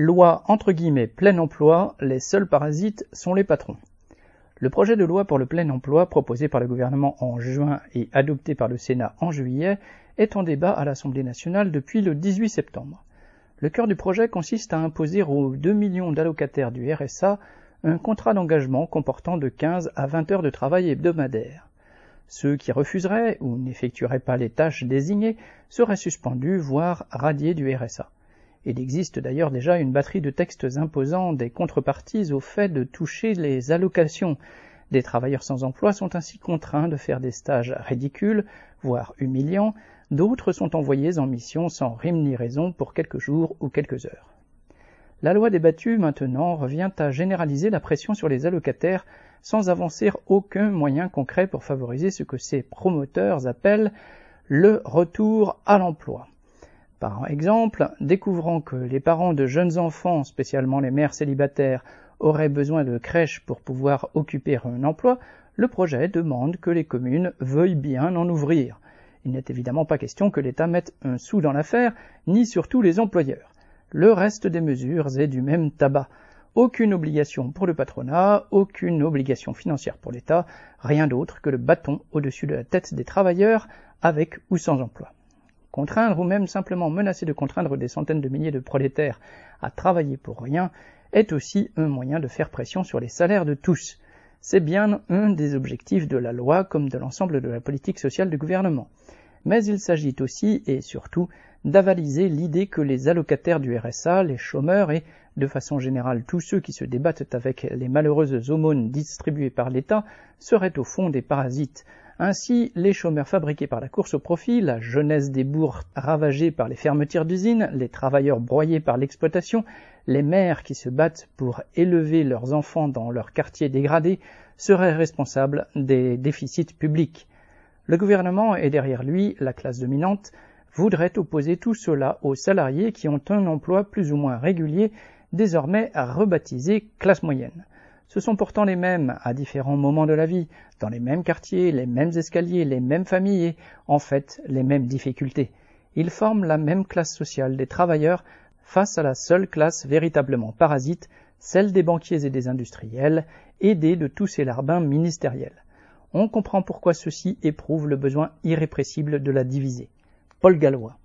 Loi entre guillemets plein emploi, les seuls parasites sont les patrons. Le projet de loi pour le plein emploi proposé par le gouvernement en juin et adopté par le Sénat en juillet est en débat à l'Assemblée nationale depuis le 18 septembre. Le cœur du projet consiste à imposer aux 2 millions d'allocataires du RSA un contrat d'engagement comportant de 15 à 20 heures de travail hebdomadaire. Ceux qui refuseraient ou n'effectueraient pas les tâches désignées seraient suspendus, voire radiés du RSA. Il existe d'ailleurs déjà une batterie de textes imposant des contreparties au fait de toucher les allocations. Des travailleurs sans emploi sont ainsi contraints de faire des stages ridicules, voire humiliants, d'autres sont envoyés en mission sans rime ni raison pour quelques jours ou quelques heures. La loi débattue maintenant revient à généraliser la pression sur les allocataires sans avancer aucun moyen concret pour favoriser ce que ces promoteurs appellent le retour à l'emploi. Par exemple, découvrant que les parents de jeunes enfants, spécialement les mères célibataires, auraient besoin de crèches pour pouvoir occuper un emploi, le projet demande que les communes veuillent bien en ouvrir. Il n'est évidemment pas question que l'État mette un sou dans l'affaire, ni surtout les employeurs. Le reste des mesures est du même tabac. Aucune obligation pour le patronat, aucune obligation financière pour l'État, rien d'autre que le bâton au-dessus de la tête des travailleurs, avec ou sans emploi. Contraindre ou même simplement menacer de contraindre des centaines de milliers de prolétaires à travailler pour rien est aussi un moyen de faire pression sur les salaires de tous. C'est bien un des objectifs de la loi comme de l'ensemble de la politique sociale du gouvernement. Mais il s'agit aussi et surtout d'avaliser l'idée que les allocataires du RSA, les chômeurs et, de façon générale, tous ceux qui se débattent avec les malheureuses aumônes distribuées par l'État seraient au fond des parasites, ainsi, les chômeurs fabriqués par la course au profit, la jeunesse des bourgs ravagée par les fermetures d'usines, les travailleurs broyés par l'exploitation, les mères qui se battent pour élever leurs enfants dans leurs quartiers dégradés seraient responsables des déficits publics. Le gouvernement et derrière lui la classe dominante voudraient opposer tout cela aux salariés qui ont un emploi plus ou moins régulier, désormais rebaptisé classe moyenne. Ce sont pourtant les mêmes à différents moments de la vie, dans les mêmes quartiers, les mêmes escaliers, les mêmes familles et, en fait, les mêmes difficultés. Ils forment la même classe sociale des travailleurs face à la seule classe véritablement parasite, celle des banquiers et des industriels, aidés de tous ces larbins ministériels. On comprend pourquoi ceux-ci éprouvent le besoin irrépressible de la diviser. Paul Gallois.